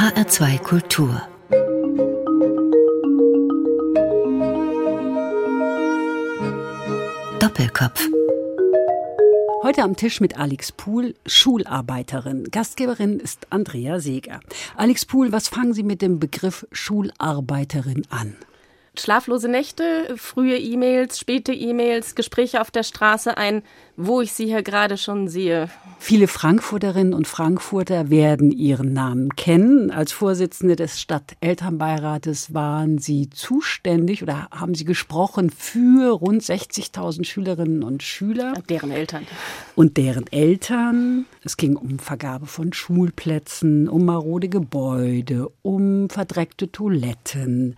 HR2 Kultur Doppelkopf Heute am Tisch mit Alex Pohl, Schularbeiterin. Gastgeberin ist Andrea Seeger. Alex Pohl, was fangen Sie mit dem Begriff Schularbeiterin an? Schlaflose Nächte, frühe E-Mails, späte E-Mails, Gespräche auf der Straße ein, wo ich sie hier gerade schon sehe. Viele Frankfurterinnen und Frankfurter werden ihren Namen kennen. Als Vorsitzende des Stadtelternbeirates waren Sie zuständig oder haben Sie gesprochen für rund 60.000 Schülerinnen und Schüler. Deren Eltern. Und deren Eltern. Es ging um Vergabe von Schulplätzen, um marode Gebäude, um verdreckte Toiletten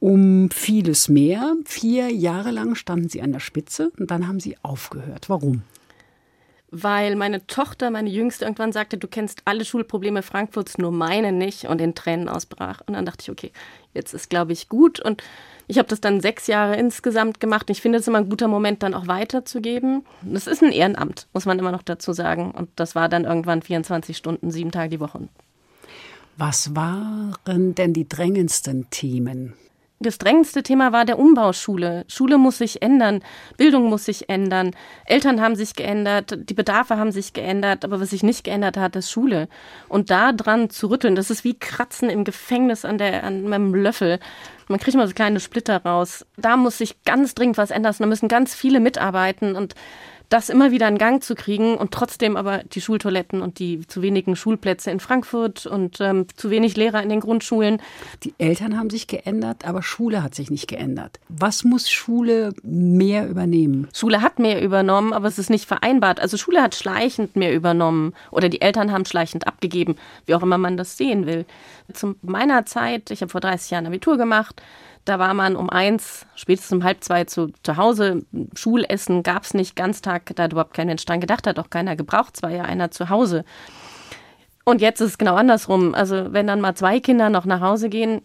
um vieles mehr. Vier Jahre lang standen sie an der Spitze und dann haben sie aufgehört. Warum? Weil meine Tochter, meine Jüngste, irgendwann sagte, du kennst alle Schulprobleme Frankfurts, nur meine nicht und in Tränen ausbrach. Und dann dachte ich, okay, jetzt ist, glaube ich, gut. Und ich habe das dann sechs Jahre insgesamt gemacht. Ich finde es immer ein guter Moment, dann auch weiterzugeben. Das ist ein Ehrenamt, muss man immer noch dazu sagen. Und das war dann irgendwann 24 Stunden, sieben Tage die Woche. Was waren denn die drängendsten Themen? Das drängendste Thema war der Umbau Schule. Schule muss sich ändern, Bildung muss sich ändern, Eltern haben sich geändert, die Bedarfe haben sich geändert, aber was sich nicht geändert hat, ist Schule. Und da dran zu rütteln, das ist wie Kratzen im Gefängnis an, der, an meinem Löffel. Man kriegt immer so kleine Splitter raus. Da muss sich ganz dringend was ändern. Da müssen ganz viele mitarbeiten und das immer wieder in Gang zu kriegen und trotzdem aber die Schultoiletten und die zu wenigen Schulplätze in Frankfurt und ähm, zu wenig Lehrer in den Grundschulen. Die Eltern haben sich geändert, aber Schule hat sich nicht geändert. Was muss Schule mehr übernehmen? Schule hat mehr übernommen, aber es ist nicht vereinbart. Also Schule hat schleichend mehr übernommen oder die Eltern haben schleichend abgegeben, wie auch immer man das sehen will. Zu meiner Zeit, ich habe vor 30 Jahren Abitur gemacht, da war man um eins, spätestens um halb zwei zu, zu Hause. Schulessen gab es nicht, Ganztag, da hat überhaupt kein Mensch dran gedacht, hat auch keiner gebraucht, es war ja einer zu Hause. Und jetzt ist es genau andersrum. Also wenn dann mal zwei Kinder noch nach Hause gehen,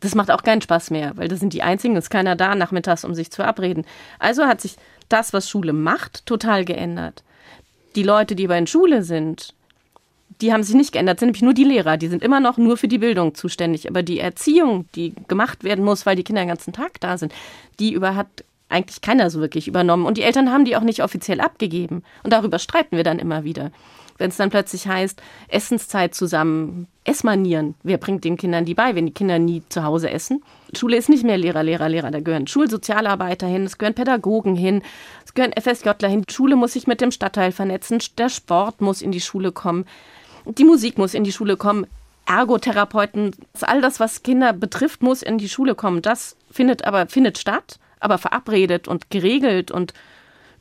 das macht auch keinen Spaß mehr, weil das sind die einzigen, ist keiner da nachmittags, um sich zu abreden. Also hat sich das, was Schule macht, total geändert. Die Leute, die aber in Schule sind, die haben sich nicht geändert, sind nämlich nur die Lehrer. Die sind immer noch nur für die Bildung zuständig. Aber die Erziehung, die gemacht werden muss, weil die Kinder den ganzen Tag da sind, die über hat eigentlich keiner so wirklich übernommen. Und die Eltern haben die auch nicht offiziell abgegeben. Und darüber streiten wir dann immer wieder. Wenn es dann plötzlich heißt, Essenszeit zusammen, Essmanieren, wer bringt den Kindern die bei, wenn die Kinder nie zu Hause essen? Schule ist nicht mehr Lehrer, Lehrer, Lehrer. Da gehören Schulsozialarbeiter hin, es gehören Pädagogen hin, es gehören FSJler hin. Schule muss sich mit dem Stadtteil vernetzen, der Sport muss in die Schule kommen. Die Musik muss in die Schule kommen. Ergotherapeuten, all das, was Kinder betrifft, muss in die Schule kommen. Das findet aber findet statt, aber verabredet und geregelt und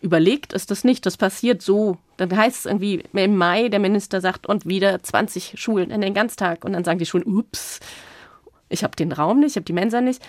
überlegt ist das nicht. Das passiert so. Dann heißt es irgendwie im Mai, der Minister sagt, und wieder 20 Schulen in den Ganztag. Und dann sagen die Schulen, ups, ich habe den Raum nicht, ich habe die Mensa nicht.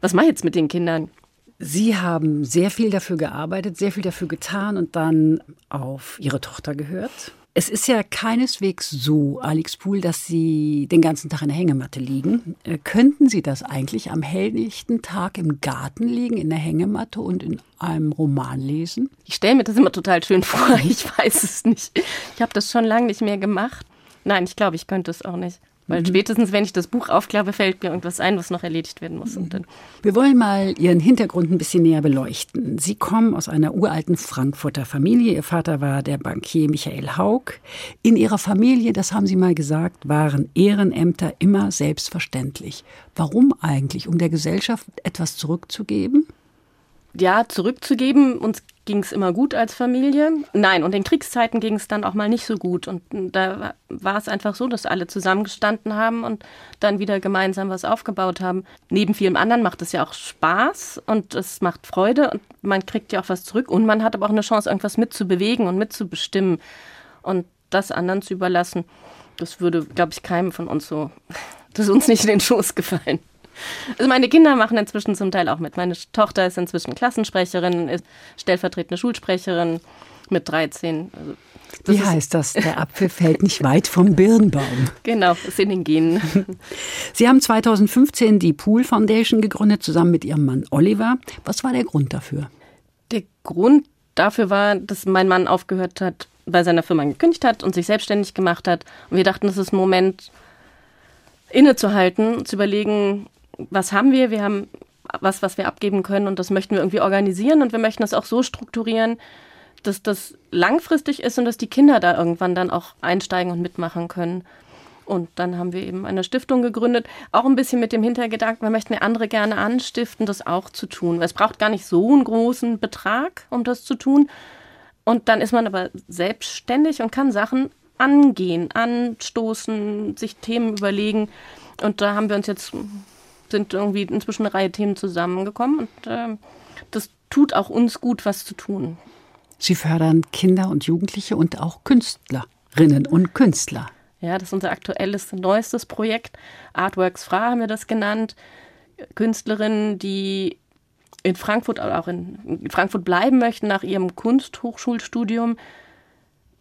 Was mache ich jetzt mit den Kindern? Sie haben sehr viel dafür gearbeitet, sehr viel dafür getan und dann auf Ihre Tochter gehört. Es ist ja keineswegs so, Alex Pool, dass Sie den ganzen Tag in der Hängematte liegen. Äh, könnten Sie das eigentlich am helllichten Tag im Garten liegen, in der Hängematte und in einem Roman lesen? Ich stelle mir das immer total schön vor. Ich weiß es nicht. Ich habe das schon lange nicht mehr gemacht. Nein, ich glaube, ich könnte es auch nicht. Weil mhm. spätestens, wenn ich das Buch aufklappe, fällt mir irgendwas ein, was noch erledigt werden muss. Mhm. Wir wollen mal Ihren Hintergrund ein bisschen näher beleuchten. Sie kommen aus einer uralten Frankfurter Familie. Ihr Vater war der Bankier Michael Haug. In Ihrer Familie, das haben Sie mal gesagt, waren Ehrenämter immer selbstverständlich. Warum eigentlich? Um der Gesellschaft etwas zurückzugeben? Ja, zurückzugeben. Uns ging es immer gut als Familie. Nein, und in Kriegszeiten ging es dann auch mal nicht so gut. Und da war es einfach so, dass alle zusammengestanden haben und dann wieder gemeinsam was aufgebaut haben. Neben vielem anderen macht es ja auch Spaß und es macht Freude und man kriegt ja auch was zurück und man hat aber auch eine Chance, irgendwas mitzubewegen und mitzubestimmen und das anderen zu überlassen. Das würde, glaube ich, keinem von uns so, das ist uns nicht in den Schoß gefallen. Also meine Kinder machen inzwischen zum Teil auch mit. Meine Tochter ist inzwischen Klassensprecherin, ist stellvertretende Schulsprecherin mit 13. Also Wie heißt das? Der Apfel fällt nicht weit vom Birnbaum. Genau, ist in den Genen. Sie haben 2015 die Pool Foundation gegründet, zusammen mit Ihrem Mann Oliver. Was war der Grund dafür? Der Grund dafür war, dass mein Mann aufgehört hat, bei seiner Firma gekündigt hat und sich selbstständig gemacht hat. Und wir dachten, das ist ein Moment, innezuhalten, zu überlegen, was haben wir? Wir haben was, was wir abgeben können und das möchten wir irgendwie organisieren und wir möchten das auch so strukturieren, dass das langfristig ist und dass die Kinder da irgendwann dann auch einsteigen und mitmachen können. Und dann haben wir eben eine Stiftung gegründet, auch ein bisschen mit dem Hintergedanken, wir möchten andere gerne anstiften, das auch zu tun. Es braucht gar nicht so einen großen Betrag, um das zu tun. Und dann ist man aber selbstständig und kann Sachen angehen, anstoßen, sich Themen überlegen. Und da haben wir uns jetzt, sind irgendwie inzwischen eine Reihe Themen zusammengekommen und äh, das tut auch uns gut, was zu tun. Sie fördern Kinder und Jugendliche und auch Künstlerinnen und Künstler. Ja, das ist unser aktuelles, neuestes Projekt. Artworks Fra haben wir das genannt. Künstlerinnen, die in Frankfurt oder auch in Frankfurt bleiben möchten nach ihrem Kunsthochschulstudium,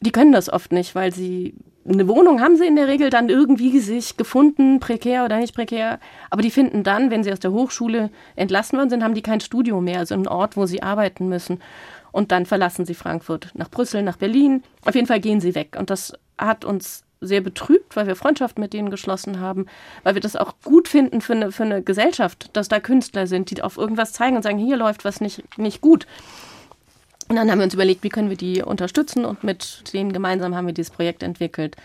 die können das oft nicht, weil sie eine Wohnung haben sie in der Regel dann irgendwie sich gefunden, prekär oder nicht prekär. Aber die finden dann, wenn sie aus der Hochschule entlassen worden sind, haben die kein Studio mehr, also einen Ort, wo sie arbeiten müssen. Und dann verlassen sie Frankfurt nach Brüssel, nach Berlin. Auf jeden Fall gehen sie weg. Und das hat uns sehr betrübt, weil wir Freundschaft mit denen geschlossen haben, weil wir das auch gut finden für eine, für eine Gesellschaft, dass da Künstler sind, die auf irgendwas zeigen und sagen, hier läuft was nicht, nicht gut. Und dann haben wir uns überlegt, wie können wir die unterstützen und mit denen gemeinsam haben wir dieses Projekt entwickelt,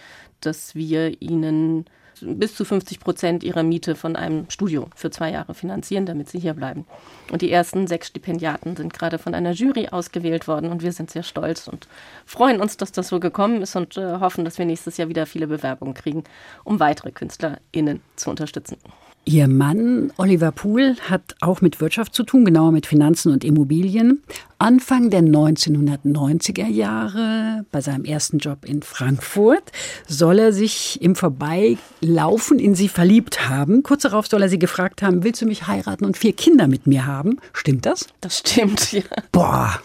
dass wir ihnen bis zu 50 Prozent ihrer Miete von einem Studio für zwei Jahre finanzieren, damit sie hier bleiben. Und die ersten sechs Stipendiaten sind gerade von einer Jury ausgewählt worden und wir sind sehr stolz und freuen uns, dass das so gekommen ist und äh, hoffen, dass wir nächstes Jahr wieder viele Bewerbungen kriegen, um weitere KünstlerInnen zu unterstützen. Ihr Mann Oliver Pool hat auch mit Wirtschaft zu tun, genauer mit Finanzen und Immobilien. Anfang der 1990er Jahre, bei seinem ersten Job in Frankfurt, soll er sich im Vorbeilaufen in sie verliebt haben. Kurz darauf soll er sie gefragt haben, willst du mich heiraten und vier Kinder mit mir haben? Stimmt das? Das stimmt, ja. Boah,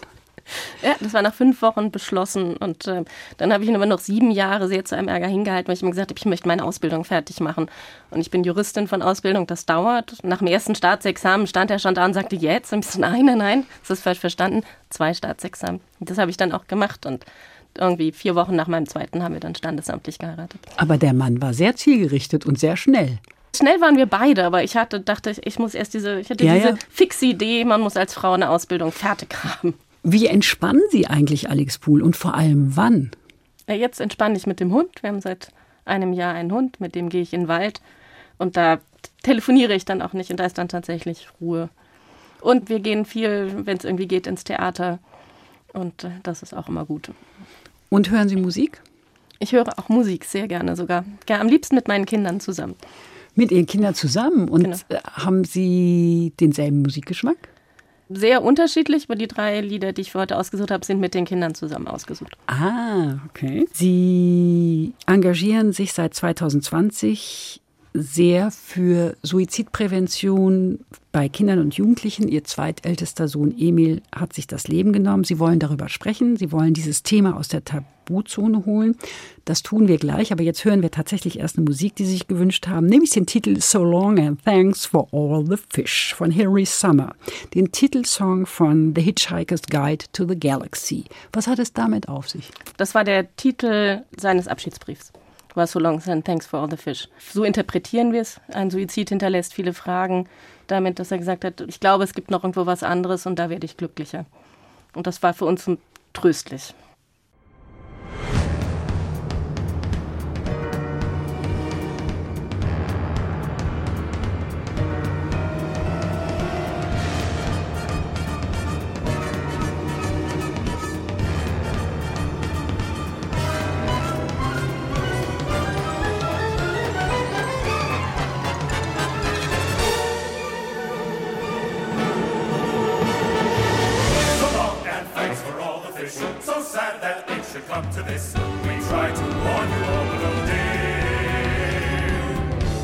ja, das war nach fünf Wochen beschlossen. Und äh, dann habe ich ihn aber noch sieben Jahre sehr zu einem Ärger hingehalten, weil ich ihm gesagt habe, ich möchte meine Ausbildung fertig machen. Und ich bin Juristin von Ausbildung, das dauert. Nach dem ersten Staatsexamen stand er schon da und sagte, jetzt? Und ich so, nein, nein, nein, das ist falsch verstanden. Zwei Staatsexamen. Das habe ich dann auch gemacht. Und irgendwie vier Wochen nach meinem zweiten haben wir dann standesamtlich geheiratet. Aber der Mann war sehr zielgerichtet und sehr schnell. Schnell waren wir beide, aber ich hatte, dachte, ich muss erst diese, ich hatte Ja, diese ja. fixe Idee, man muss als Frau eine Ausbildung fertig haben. Wie entspannen Sie eigentlich, Alex Pool, und vor allem wann? Jetzt entspanne ich mit dem Hund. Wir haben seit einem Jahr einen Hund, mit dem gehe ich in den Wald und da telefoniere ich dann auch nicht und da ist dann tatsächlich Ruhe. Und wir gehen viel, wenn es irgendwie geht, ins Theater und äh, das ist auch immer gut. Und hören Sie Musik? Ich höre auch Musik sehr gerne sogar. Ja, am liebsten mit meinen Kindern zusammen. Mit Ihren Kindern zusammen. Und Genau. äh, haben Sie denselben Musikgeschmack? Sehr unterschiedlich, aber die drei Lieder, die ich für heute ausgesucht habe, sind mit den Kindern zusammen ausgesucht. Ah, okay. Sie engagieren sich seit 2020 sehr für Suizidprävention bei Kindern und Jugendlichen. Ihr zweitältester Sohn Emil hat sich das Leben genommen. Sie wollen darüber sprechen. Sie wollen dieses Thema aus der Tabuzone holen. Das tun wir gleich, aber jetzt hören wir tatsächlich erst eine Musik, die Sie sich gewünscht haben, nämlich den Titel So Long and Thanks for All the Fish von Hilary Summer, den Titelsong von The Hitchhiker's Guide to the Galaxy. Was hat es damit auf sich? Das war der Titel seines Abschiedsbriefs. War So long and thanks for all the fish. So interpretieren wir es. Ein Suizid hinterlässt viele Fragen, damit, dass er gesagt hat, ich glaube, es gibt noch irgendwo was anderes und da werde ich glücklicher. Und das war für uns tröstlich. That it should come to this. We try to warn you all, but oh dear.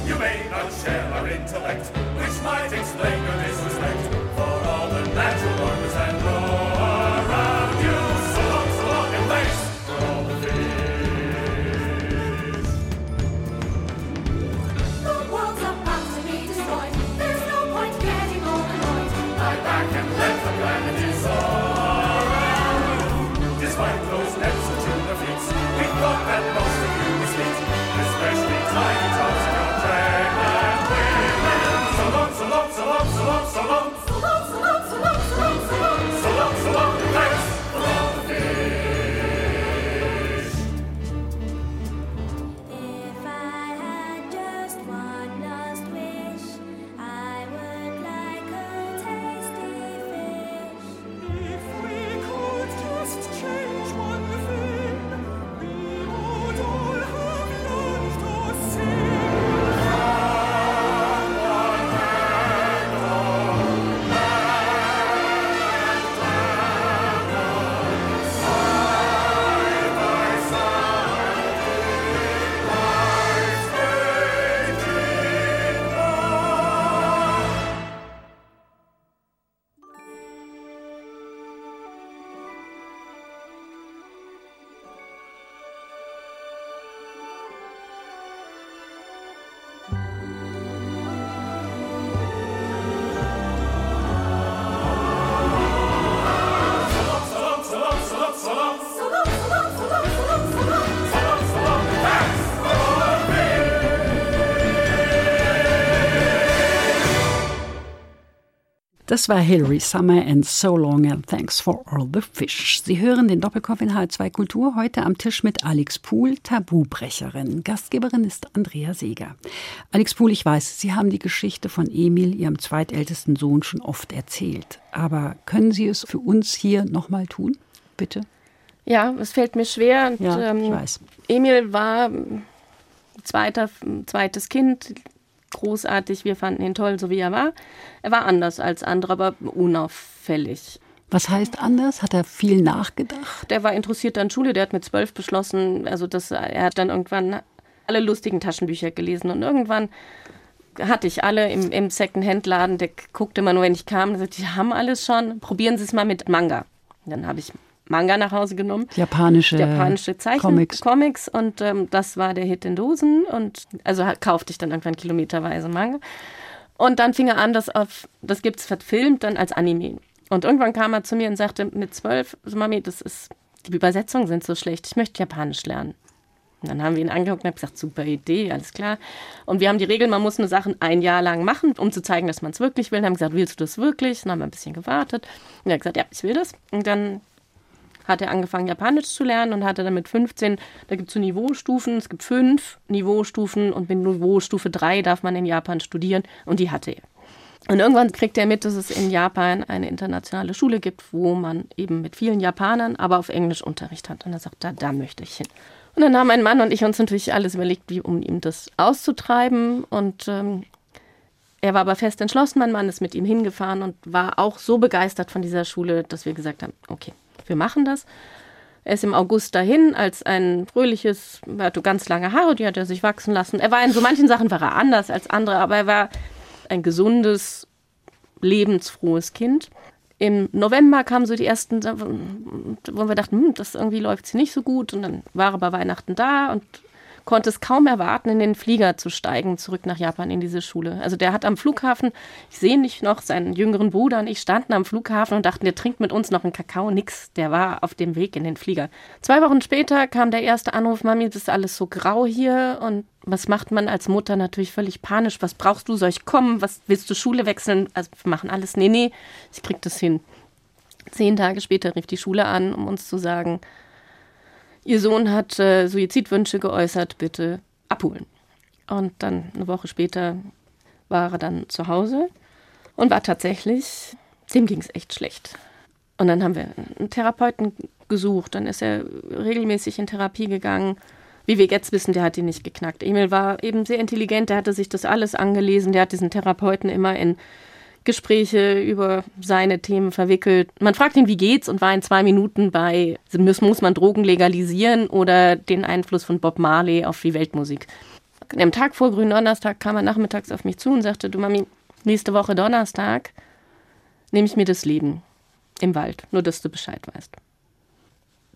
You may not share our intellect, which might explain your disrespect Das war Hilary Summer and So Long and Thanks for All the Fish. Sie hören den Doppelkopf in H2 Kultur heute am Tisch mit Alex Pohl, Tabubrecherin. Gastgeberin ist Andrea Seeger. Alex Pohl, ich weiß, Sie haben die Geschichte von Emil, Ihrem zweitältesten Sohn, schon oft erzählt. Aber können Sie es für uns hier nochmal tun? Bitte? Ja, es fällt mir schwer. Und, Ja, ich ähm, weiß. Emil war ähm, zweiter, zweites Kind, großartig. Wir fanden ihn toll, so wie er war. Er war anders als andere, aber unauffällig. Was heißt anders? Hat er viel nachgedacht? Der war interessiert an Schule, der hat mit zwölf beschlossen, also das, er hat dann irgendwann alle lustigen Taschenbücher gelesen und irgendwann hatte ich alle im, im Second-Hand-Laden, der guckte immer nur, wenn ich kam, und sagte, die haben alles schon, probieren Sie es mal mit Manga. Dann habe ich Manga nach Hause genommen. Japanische, japanische Zeichen, Comics. Comics und ähm, das war der Hit in Dosen und also kaufte ich dann irgendwann kilometerweise Manga. Und dann fing er an, das auf, das gibt's verfilmt dann als Anime. Und irgendwann kam er zu mir und sagte mit zwölf, so, Mami, das ist, die Übersetzungen sind so schlecht, ich möchte Japanisch lernen. Und dann haben wir ihn angeguckt und haben gesagt, super Idee, alles klar. Und wir haben die Regel, man muss nur Sachen ein Jahr lang machen, um zu zeigen, dass man es wirklich will. Und haben gesagt, willst du das wirklich? Dann haben wir ein bisschen gewartet. Und er hat gesagt, ja, ich will das. Und dann hat er angefangen, Japanisch zu lernen und hatte dann mit 15, da gibt es so Niveaustufen, es gibt fünf Niveaustufen und mit Niveaustufe 3 darf man in Japan studieren und die hatte er. Und irgendwann kriegt er mit, dass es in Japan eine internationale Schule gibt, wo man eben mit vielen Japanern, aber auf Englisch Unterricht hat. Und er sagt, da, da möchte ich hin. Und dann haben mein Mann und ich uns natürlich alles überlegt, wie, um ihm das auszutreiben. Und ähm, er war aber fest entschlossen, mein Mann ist mit ihm hingefahren und war auch so begeistert von dieser Schule, dass wir gesagt haben, okay, wir machen das. Er ist im August dahin als ein fröhliches, er hatte ganz lange Haare, die hat er sich wachsen lassen. Er war in so manchen Sachen war er anders als andere, aber er war ein gesundes, lebensfrohes Kind. Im November kamen so die ersten, wo wir dachten, hm, das irgendwie läuft sie nicht so gut. Und dann war er bei Weihnachten da und konnte es kaum erwarten, in den Flieger zu steigen, zurück nach Japan in diese Schule. Also der hat am Flughafen, ich sehe nicht noch, seinen jüngeren Bruder und ich standen am Flughafen und dachten, der trinkt mit uns noch einen Kakao, nix. Der war auf dem Weg in den Flieger. Zwei Wochen später kam der erste Anruf, Mami, das ist alles so grau hier und was macht man als Mutter natürlich völlig panisch? Was brauchst du? Soll ich kommen? Was willst du Schule wechseln? Also wir machen alles. Nee, nee, ich krieg das hin. Zehn Tage später rief die Schule an, um uns zu sagen, Ihr Sohn hat äh, Suizidwünsche geäußert, bitte abholen. Und dann eine Woche später war er dann zu Hause und war tatsächlich, dem ging es echt schlecht. Und dann haben wir einen Therapeuten gesucht, dann ist er regelmäßig in Therapie gegangen. Wie wir jetzt wissen, der hat ihn nicht geknackt. Emil war eben sehr intelligent, der hatte sich das alles angelesen, der hat diesen Therapeuten immer in Gespräche über seine Themen verwickelt. Man fragt ihn, wie geht's und war in zwei Minuten bei, muss, muss man Drogen legalisieren oder den Einfluss von Bob Marley auf die Weltmusik. Am Tag vor Gründonnerstag kam er nachmittags auf mich zu und sagte, du Mami, nächste Woche Donnerstag nehme ich mir das Leben im Wald, nur dass du Bescheid weißt.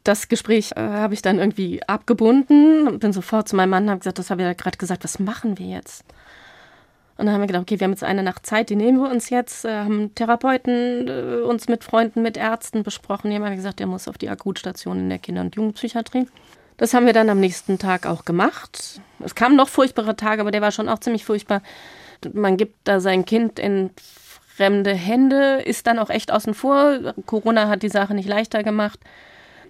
Das Gespräch äh, habe ich dann irgendwie abgebunden und bin sofort zu meinem Mann und habe gesagt, das habe ich ja gerade gesagt, was machen wir jetzt? Und dann haben wir gedacht, okay, wir haben jetzt eine Nacht Zeit, die nehmen wir uns jetzt. Äh, haben Therapeuten äh, uns mit Freunden, mit Ärzten besprochen. Die haben gesagt, der muss auf die Akutstation in der Kinder- und Jugendpsychiatrie. Das haben wir dann am nächsten Tag auch gemacht. Es kamen noch furchtbare Tage, aber der war schon auch ziemlich furchtbar. Man gibt da sein Kind in fremde Hände, ist dann auch echt außen vor. Corona hat die Sache nicht leichter gemacht.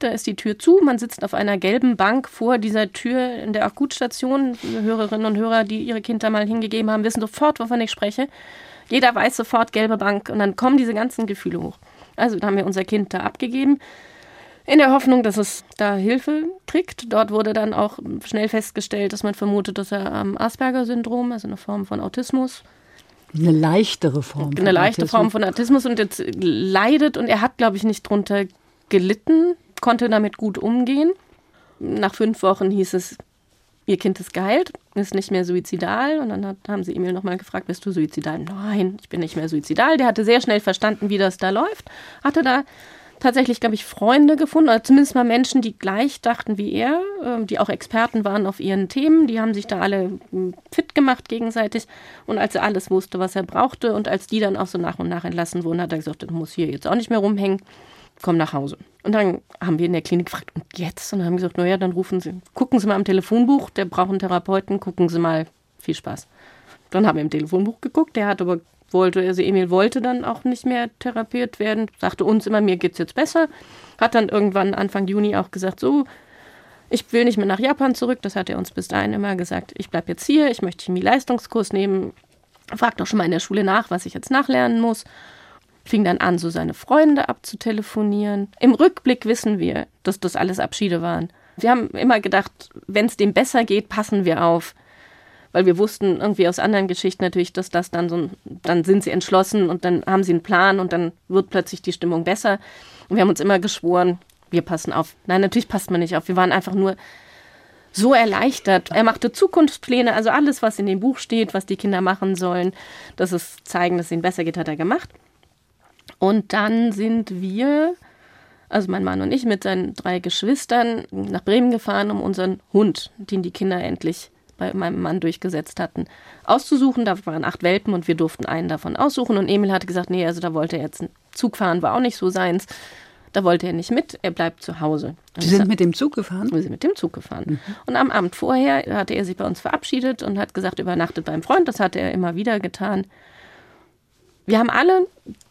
Da ist die Tür zu, man sitzt auf einer gelben Bank vor dieser Tür in der Akutstation. Hörerinnen und Hörer, die ihre Kinder mal hingegeben haben, wissen sofort, wovon ich spreche. Jeder weiß sofort gelbe Bank und dann kommen diese ganzen Gefühle hoch. Also dann haben wir unser Kind da abgegeben, in der Hoffnung, dass es da Hilfe kriegt. Dort wurde dann auch schnell festgestellt, dass man vermutet, dass er am Asperger-Syndrom, also eine Form von Autismus, Eine leichtere Form. eine leichte Autismus. Form von Autismus und jetzt leidet und er hat, glaube ich, nicht drunter gelitten, konnte damit gut umgehen. Nach fünf Wochen hieß es, ihr Kind ist geheilt, ist nicht mehr suizidal. Und dann hat, haben sie Emil nochmal gefragt, bist du suizidal? Nein, ich bin nicht mehr suizidal. Der hatte sehr schnell verstanden, wie das da läuft. Hatte da tatsächlich, glaube ich, Freunde gefunden, oder zumindest mal Menschen, die gleich dachten wie er, ähm, die auch Experten waren auf ihren Themen. Die haben sich da alle mm, fit gemacht gegenseitig. Und als er alles wusste, was er brauchte und als die dann auch so nach und nach entlassen wurden, hat er gesagt, du musst hier jetzt auch nicht mehr rumhängen, komm nach Hause. Und dann haben wir in der Klinik gefragt, und jetzt? Und dann haben wir gesagt, naja, dann rufen Sie, gucken Sie mal im Telefonbuch, der braucht einen Therapeuten, gucken Sie mal, viel Spaß. Dann haben wir im Telefonbuch geguckt, der hat aber wollte, also Emil wollte dann auch nicht mehr therapiert werden, sagte uns immer, mir geht's jetzt besser. Hat dann irgendwann Anfang Juni auch gesagt, so, ich will nicht mehr nach Japan zurück. Das hat er uns bis dahin immer gesagt. Ich bleibe jetzt hier, ich möchte Chemie-Leistungskurs nehmen. Fragt doch schon mal in der Schule nach, was ich jetzt nachlernen muss. Fing dann an, so seine Freunde abzutelefonieren. Im Rückblick wissen wir, dass das alles Abschiede waren. Wir haben immer gedacht, wenn es dem besser geht, passen wir auf. Weil wir wussten irgendwie aus anderen Geschichten natürlich, dass das dann so, ein- dann sind sie entschlossen und dann haben sie einen Plan und dann wird plötzlich die Stimmung besser. Und wir haben uns immer geschworen, wir passen auf. Nein, natürlich passt man nicht auf. Wir waren einfach nur so erleichtert. Er machte Zukunftspläne, also alles, was in dem Buch steht, was die Kinder machen sollen, dass es zeigen, dass es ihnen besser geht, hat er gemacht. Und dann sind wir, also mein Mann und ich, mit seinen drei Geschwistern nach Bremen gefahren, um unseren Hund, den die Kinder endlich bei meinem Mann durchgesetzt hatten, auszusuchen. Da waren acht Welpen und wir durften einen davon aussuchen. Und Emil hatte gesagt, nee, also da wollte er jetzt einen Zug fahren, war auch nicht so seins. Da wollte er nicht mit, er bleibt zu Hause. Und Sie sind mit dem Zug gefahren? wir sind mit dem Zug gefahren. Und am Abend vorher hatte er sich bei uns verabschiedet und hat gesagt, übernachtet beim Freund. Das hatte er immer wieder getan. Wir haben alle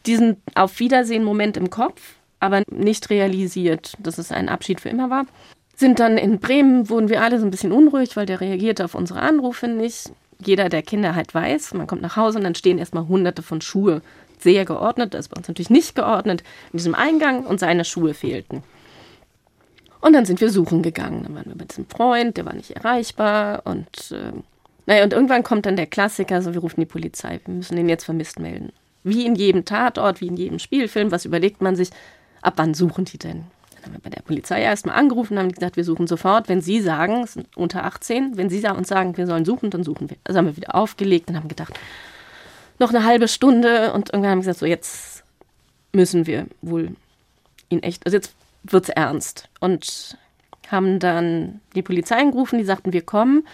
diesen Auf Wiedersehen-Moment im Kopf, aber nicht realisiert, dass es ein Abschied für immer war. Sind dann in Bremen, wurden wir alle so ein bisschen unruhig, weil der reagierte auf unsere Anrufe nicht. Jeder, der Kinder halt weiß, man kommt nach Hause und dann stehen erstmal hunderte von Schuhe. Sehr geordnet, das ist bei uns natürlich nicht geordnet, in diesem Eingang und seine Schuhe fehlten. Und dann sind wir suchen gegangen. Dann waren wir mit diesem Freund, der war nicht erreichbar. Und äh, naja, und irgendwann kommt dann der Klassiker, so wir rufen die Polizei, wir müssen den jetzt vermisst melden. Wie in jedem Tatort, wie in jedem Spielfilm, was überlegt man sich, ab wann suchen die denn? Dann haben wir bei der Polizei erstmal angerufen und haben gesagt, wir suchen sofort. Wenn Sie sagen, es sind unter 18, wenn Sie uns sagen, wir sollen suchen, dann suchen wir. Also haben wir wieder aufgelegt und haben gedacht, noch eine halbe Stunde und irgendwann haben wir gesagt, so jetzt müssen wir wohl ihn echt, also jetzt wird's ernst. Und haben dann die Polizei angerufen, die sagten, wir kommen.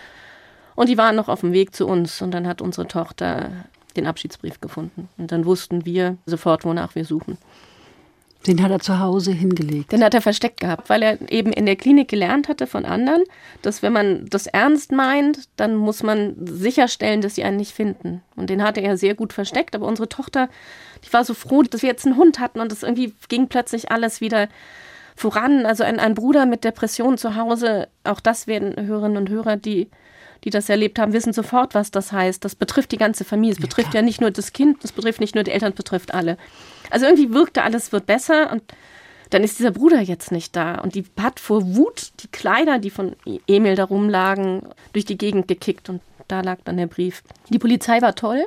Und die waren noch auf dem Weg zu uns. Und dann hat unsere Tochter den Abschiedsbrief gefunden. Und dann wussten wir sofort, wonach wir suchen. Den hat er zu Hause hingelegt. Den hat er versteckt gehabt, weil er eben in der Klinik gelernt hatte von anderen, dass wenn man das ernst meint, dann muss man sicherstellen, dass sie einen nicht finden. Und den hatte er sehr gut versteckt. Aber unsere Tochter, die war so froh, dass wir jetzt einen Hund hatten und das irgendwie ging plötzlich alles wieder voran. Also ein, ein Bruder mit Depression zu Hause, auch das werden Hörerinnen und Hörer, die, die das erlebt haben, wissen sofort, was das heißt. Das betrifft die ganze Familie. Es betrifft ja nicht nur das Kind, das betrifft nicht nur die Eltern, es betrifft alle. Also irgendwie wirkte alles wird besser und dann ist dieser Bruder jetzt nicht da. Und die hat vor Wut die Kleider, die von Emil da rumlagen, durch die Gegend gekickt und da lag dann der Brief. Die Polizei war toll.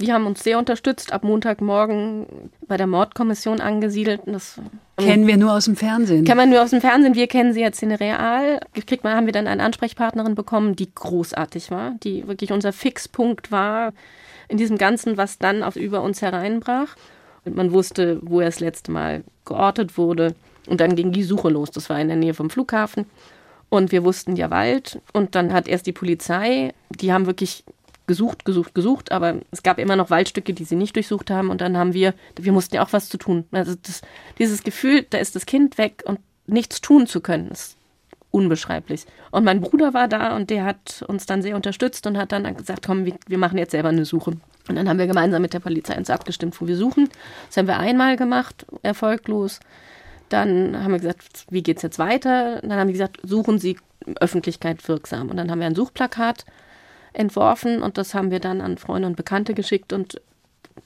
Die haben uns sehr unterstützt, ab Montagmorgen bei der Mordkommission angesiedelt. Das Kennen wir nur aus dem Fernsehen. kann man nur aus dem Fernsehen. Wir kennen sie jetzt in Real. Gekriegt mal haben wir dann eine Ansprechpartnerin bekommen, die großartig war, die wirklich unser Fixpunkt war in diesem Ganzen, was dann auf über uns hereinbrach. Und man wusste, wo er das letzte Mal geortet wurde. Und dann ging die Suche los. Das war in der Nähe vom Flughafen. Und wir wussten ja Wald. Und dann hat erst die Polizei, die haben wirklich gesucht, gesucht, gesucht, aber es gab immer noch Waldstücke, die sie nicht durchsucht haben. Und dann haben wir, wir mussten ja auch was zu tun. Also das, dieses Gefühl, da ist das Kind weg und nichts tun zu können, ist unbeschreiblich. Und mein Bruder war da und der hat uns dann sehr unterstützt und hat dann gesagt, komm, wir, machen jetzt selber eine Suche. Und dann haben wir gemeinsam mit der Polizei uns abgestimmt, wo wir suchen. Das haben wir einmal gemacht, erfolglos. Dann haben wir gesagt, wie geht's jetzt weiter? Dann haben wir gesagt, suchen Sie Öffentlichkeit wirksam. Und dann haben wir ein Suchplakat entworfen und das haben wir dann an Freunde und Bekannte geschickt und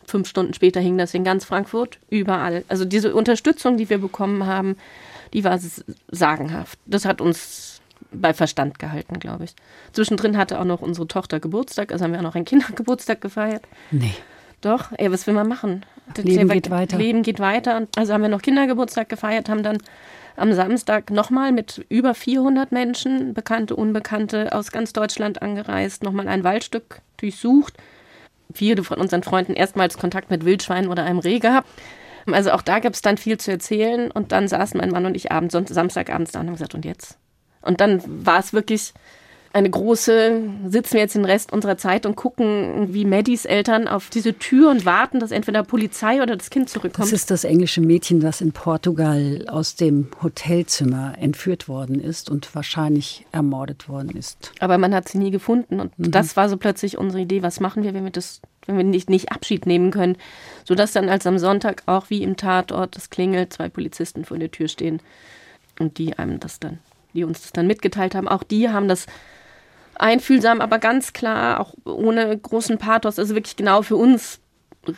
fünf Stunden später hing das in ganz Frankfurt, überall. Also diese Unterstützung, die wir bekommen haben, die war sagenhaft. Das hat uns bei Verstand gehalten, glaube ich. Zwischendrin hatte auch noch unsere Tochter Geburtstag, also haben wir auch noch einen Kindergeburtstag gefeiert. Nee. Doch, ey, was will man machen? Das Leben geht weiter. Leben geht weiter. Also haben wir noch Kindergeburtstag gefeiert, haben dann am Samstag nochmal mit über 400 Menschen, Bekannte, Unbekannte, aus ganz Deutschland angereist, nochmal ein Waldstück durchsucht. Viele von unseren Freunden erstmals Kontakt mit Wildschweinen oder einem Reh gehabt. Also auch da gibt es dann viel zu erzählen. Und dann saßen mein Mann und ich abends, Samstagabends da und haben gesagt, und jetzt? Und dann war es wirklich eine große, sitzen wir jetzt den Rest unserer Zeit und gucken, wie Maddies Eltern auf diese Tür und warten, dass entweder Polizei oder das Kind zurückkommt. Das ist das englische Mädchen, das in Portugal aus dem Hotelzimmer entführt worden ist und wahrscheinlich ermordet worden ist. Aber man hat sie nie gefunden. Und das war so plötzlich unsere Idee, was machen wir, wenn wir das, wenn wir nicht, nicht Abschied nehmen können. Sodass dann als am Sonntag auch wie im Tatort es klingelt, zwei Polizisten vor der Tür stehen und die einem das dann, die uns das dann mitgeteilt haben. Auch die haben das einfühlsam, aber ganz klar, auch ohne großen Pathos, also wirklich genau für uns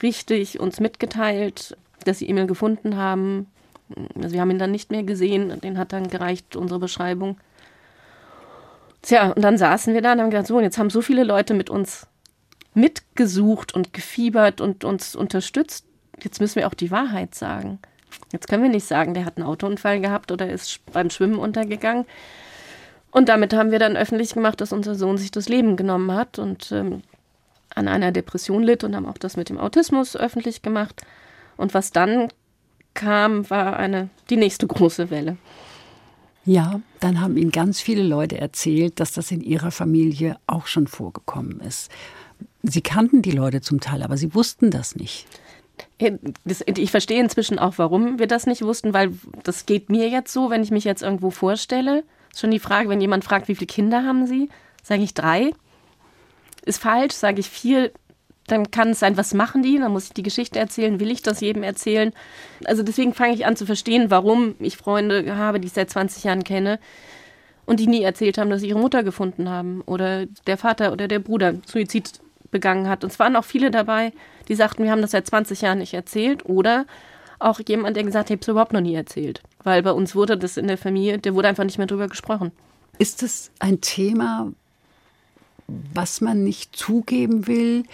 richtig uns mitgeteilt, dass sie Emil gefunden haben. Also wir haben ihn dann nicht mehr gesehen, den hat dann gereicht, unsere Beschreibung. Tja, und dann saßen wir da und haben gedacht, so, und jetzt haben so viele Leute mit uns mitgesucht und gefiebert und uns unterstützt. Jetzt müssen wir auch die Wahrheit sagen. Jetzt können wir nicht sagen, der hat einen Autounfall gehabt oder ist beim Schwimmen untergegangen. Und damit haben wir dann öffentlich gemacht, dass unser Sohn sich das Leben genommen hat und ähm, an einer Depression litt und haben auch das mit dem Autismus öffentlich gemacht. Und was dann kam, war eine, die nächste große Welle. Ja, dann haben Ihnen ganz viele Leute erzählt, dass das in Ihrer Familie auch schon vorgekommen ist. Sie kannten die Leute zum Teil, aber Sie wussten das nicht. Das, ich verstehe inzwischen auch, warum wir das nicht wussten, weil das geht mir jetzt so, wenn ich mich jetzt irgendwo vorstelle. Schon die Frage, wenn jemand fragt, wie viele Kinder haben Sie, sage ich drei. Ist falsch, sage ich vier, dann kann es sein, was machen die? Dann muss ich die Geschichte erzählen, will ich das jedem erzählen? Also deswegen fange ich an zu verstehen, warum ich Freunde habe, die ich seit 20 Jahren kenne und die nie erzählt haben, dass sie ihre Mutter gefunden haben oder der Vater oder der Bruder Suizid begangen hat. Und es waren auch viele dabei, die sagten, wir haben das seit 20 Jahren nicht erzählt oder auch jemand, der gesagt hat, ich habe es überhaupt noch nie erzählt. Weil bei uns wurde das in der Familie, der wurde einfach nicht mehr drüber gesprochen. Ist es ein Thema, was man nicht zugeben will,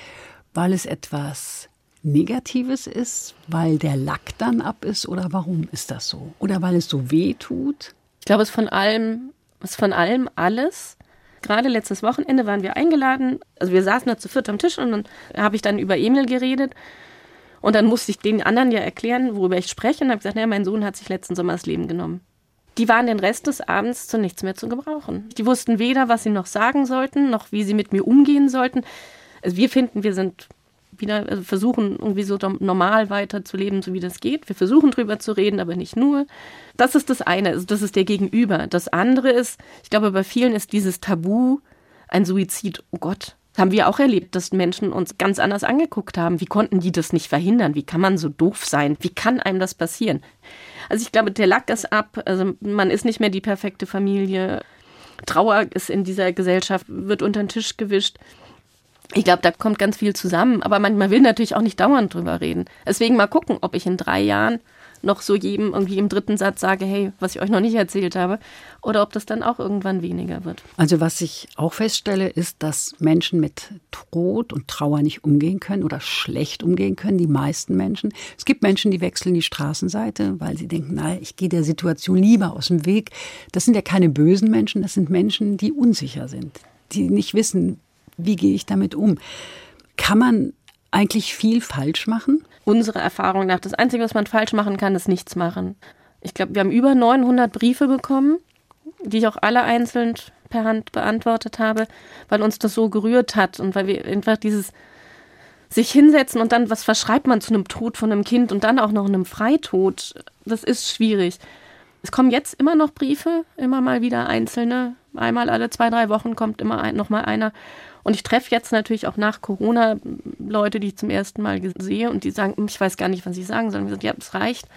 weil es etwas Negatives ist, weil der Lack dann ab ist oder warum ist das so? Oder weil es so weh tut? Ich glaube, es ist von allem, es ist von allem alles. Gerade letztes Wochenende waren wir eingeladen. Also wir saßen da zu viert am Tisch und dann habe ich dann über Emil geredet. Und dann musste ich den anderen ja erklären, worüber ich spreche. Und habe gesagt, naja, mein Sohn hat sich letzten Sommer das Leben genommen. Die waren den Rest des Abends zu nichts mehr zu gebrauchen. Die wussten weder, was sie noch sagen sollten, noch wie sie mit mir umgehen sollten. Also wir finden, wir sind wieder, also versuchen irgendwie so normal weiterzuleben, so wie das geht. Wir versuchen drüber zu reden, aber nicht nur. Das ist das eine, also das ist der Gegenüber. Das andere ist, ich glaube, bei vielen ist dieses Tabu ein Suizid. Oh Gott, haben wir auch erlebt, dass Menschen uns ganz anders angeguckt haben. Wie konnten die das nicht verhindern? Wie kann man so doof sein? Wie kann einem das passieren? Also ich glaube, der Lack ist ab. Also man ist nicht mehr die perfekte Familie. Trauer ist in dieser Gesellschaft, wird unter den Tisch gewischt. Ich glaube, da kommt ganz viel zusammen, aber man, will natürlich auch nicht dauernd drüber reden. Deswegen mal gucken, ob ich in drei Jahren noch so jedem irgendwie im dritten Satz sage, hey, was ich euch noch nicht erzählt habe, oder ob das dann auch irgendwann weniger wird. Also was ich auch feststelle, ist, dass Menschen mit Tod und Trauer nicht umgehen können oder schlecht umgehen können, die meisten Menschen. Es gibt Menschen, die wechseln die Straßenseite, weil sie denken, na, ich gehe der Situation lieber aus dem Weg. Das sind ja keine bösen Menschen, das sind Menschen, die unsicher sind, die nicht wissen, wie gehe ich damit um? Kann man eigentlich viel falsch machen? Unsere Erfahrung nach, das Einzige, was man falsch machen kann, ist nichts machen. Ich glaube, wir haben über 900 Briefe bekommen, die ich auch alle einzeln per Hand beantwortet habe, weil uns das so gerührt hat und weil wir einfach dieses sich hinsetzen und dann, was verschreibt man zu einem Tod von einem Kind und dann auch noch einem Freitod, das ist schwierig. Es kommen jetzt immer noch Briefe, immer mal wieder einzelne. Einmal alle zwei, drei Wochen kommt immer ein, noch mal einer. Und ich treffe jetzt natürlich auch nach Corona Leute, die ich zum ersten Mal sehe und die sagen, hm, ich weiß gar nicht, was ich sagen soll. Wir sagen, ja, es reicht.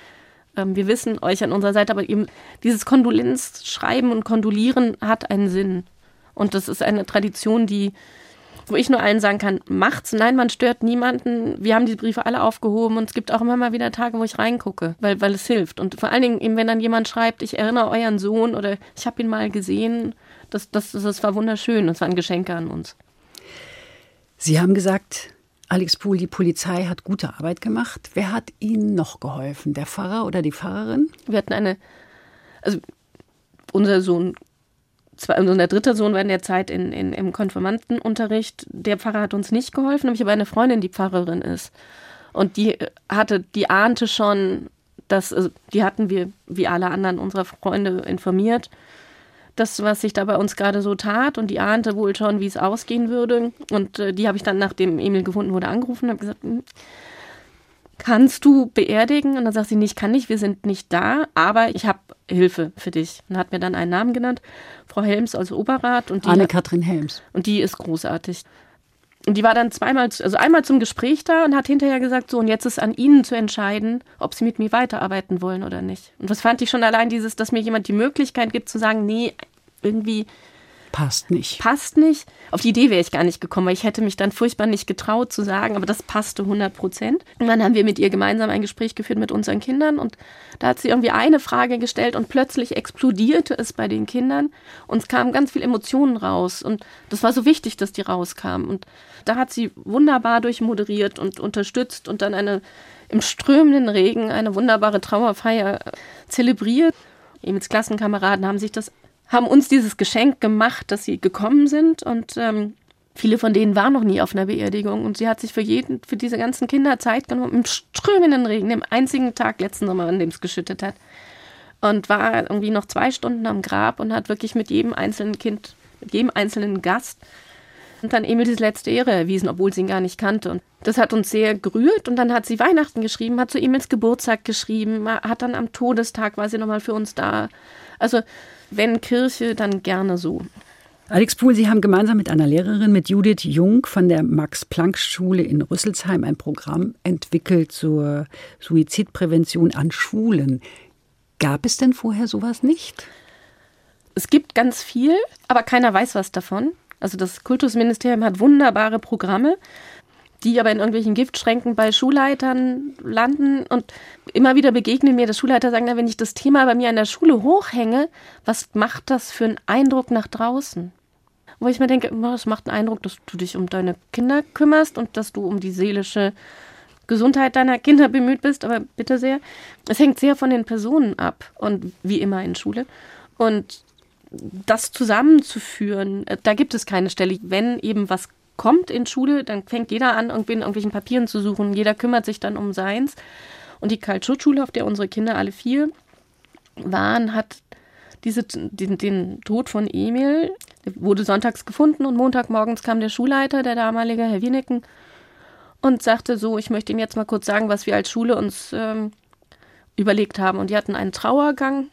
Ähm, wir wissen euch an unserer Seite, aber eben dieses Kondolenzschreiben und Kondolieren hat einen Sinn. Und das ist eine Tradition, die, wo ich nur allen sagen kann, macht's. Nein, man stört niemanden. Wir haben die Briefe alle aufgehoben und es gibt auch immer mal wieder Tage, wo ich reingucke, weil, weil es hilft. Und vor allen Dingen, eben, wenn dann jemand schreibt, ich erinnere euren Sohn oder ich habe ihn mal gesehen, das, das, das war wunderschön. Das war ein Geschenk an uns. Sie haben gesagt, Alex Pohl, die Polizei hat gute Arbeit gemacht. Wer hat Ihnen noch geholfen? Der Pfarrer oder die Pfarrerin? Wir hatten eine, also unser Sohn, zwei, unser dritter Sohn war in der Zeit in, in, im Konfirmandenunterricht. Der Pfarrer hat uns nicht geholfen, habe ich aber eine Freundin, die Pfarrerin ist. Und die hatte, die ahnte schon, dass, also die hatten wir, wie alle anderen unserer Freunde, informiert das, was sich da bei uns gerade so tat und die ahnte wohl schon, wie es ausgehen würde. Und äh, die habe ich dann, nachdem Emil gefunden wurde, angerufen und habe gesagt, hm, kannst du beerdigen? Und dann sagt sie, nee, ich kann nicht, wir sind nicht da, aber ich habe Hilfe für dich. Und hat mir dann einen Namen genannt, Frau Helms als Oberrat. Und die, Anne-Kathrin Helms. und die ist großartig. Und die war dann zweimal, also einmal zum Gespräch da und hat hinterher gesagt, so, und jetzt ist an Ihnen zu entscheiden, ob Sie mit mir weiterarbeiten wollen oder nicht. Und das fand ich schon allein dieses, dass mir jemand die Möglichkeit gibt zu sagen, nee, irgendwie Passt nicht. passt nicht. Auf die Idee wäre ich gar nicht gekommen, weil ich hätte mich dann furchtbar nicht getraut zu sagen, aber das passte 100 Prozent. Und dann haben wir mit ihr gemeinsam ein Gespräch geführt mit unseren Kindern und da hat sie irgendwie eine Frage gestellt und plötzlich explodierte es bei den Kindern und es kamen ganz viele Emotionen raus und das war so wichtig, dass die rauskamen und da hat sie wunderbar durchmoderiert und unterstützt und dann eine im strömenden Regen eine wunderbare Trauerfeier äh, zelebriert. Emils Klassenkameraden haben sich das haben uns dieses Geschenk gemacht, dass sie gekommen sind und ähm, viele von denen waren noch nie auf einer Beerdigung und sie hat sich für jeden, für diese ganzen Kinder Zeit genommen, im strömenden Regen, dem einzigen Tag letzten Sommer, an dem es geschüttet hat und war irgendwie noch zwei Stunden am Grab und hat wirklich mit jedem einzelnen Kind, mit jedem einzelnen Gast und dann Emil diese letzte Ehre erwiesen, obwohl sie ihn gar nicht kannte. Und das hat uns sehr gerührt. Und dann hat sie Weihnachten geschrieben, hat zu Emils Geburtstag geschrieben, hat dann am Todestag war sie nochmal für uns da. Also wenn Kirche, dann gerne so. Alex Pohl, Sie haben gemeinsam mit einer Lehrerin, mit Judith Jung von der Max-Planck-Schule in Rüsselsheim ein Programm entwickelt zur Suizidprävention an Schulen. Gab es denn vorher sowas nicht? Es gibt ganz viel, aber keiner weiß was davon. Also das Kultusministerium hat wunderbare Programme, die aber in irgendwelchen Giftschränken bei Schulleitern landen. Und immer wieder begegnen mir, dass Schulleiter sagen, wenn ich das Thema bei mir an der Schule hochhänge, was macht das für einen Eindruck nach draußen? Wo ich mir denke, es macht einen Eindruck, dass du dich um deine Kinder kümmerst und dass du um die seelische Gesundheit deiner Kinder bemüht bist, aber bitte sehr. Es hängt sehr von den Personen ab und wie immer in Schule. Und das zusammenzuführen, äh, da gibt es keine Stelle. Wenn eben was kommt in Schule, dann fängt jeder an, irgendwie in irgendwelchen Papieren zu suchen. Jeder kümmert sich dann um seins. Und die Karl-Schutt-Schule, auf der unsere Kinder alle vier waren, hat diese, den, den Tod von Emil, der wurde sonntags gefunden und montagmorgens kam der Schulleiter, der damalige Herr Wieneken, und sagte so, ich möchte Ihnen jetzt mal kurz sagen, was wir als Schule uns ähm, überlegt haben. Und die hatten einen Trauergang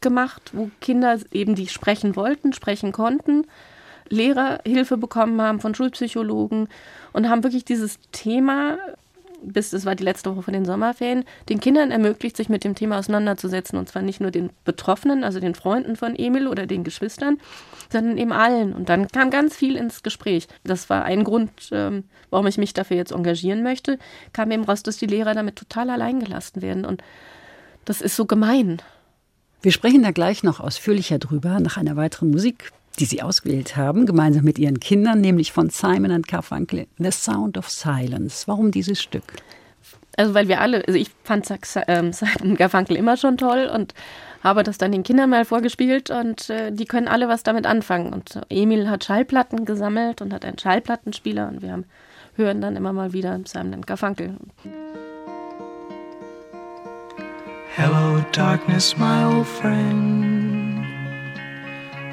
gemacht, wo Kinder eben, die sprechen wollten, sprechen konnten, Lehrer Hilfe bekommen haben von Schulpsychologen und haben wirklich dieses Thema, bis das war die letzte Woche von den Sommerferien, den Kindern ermöglicht, sich mit dem Thema auseinanderzusetzen. Und zwar nicht nur den Betroffenen, also den Freunden von Emil oder den Geschwistern, sondern eben allen. Und dann kam ganz viel ins Gespräch. Das war ein Grund, ähm, warum ich mich dafür jetzt engagieren möchte. Kam eben raus, dass die Lehrer damit total alleingelassen werden. Und das ist so gemein. Wir sprechen da gleich noch ausführlicher drüber nach einer weiteren Musik, die Sie ausgewählt haben, gemeinsam mit Ihren Kindern, nämlich von Simon and Garfunkel, The Sound of Silence. Warum dieses Stück? Also weil wir alle, also ich fand ähm, Simon Garfunkel immer schon toll und habe das dann den Kindern mal vorgespielt und äh, die können alle was damit anfangen. Und Emil hat Schallplatten gesammelt und hat einen Schallplattenspieler und wir haben, hören dann immer mal wieder Simon Garfunkel. Hello, darkness, my old friend.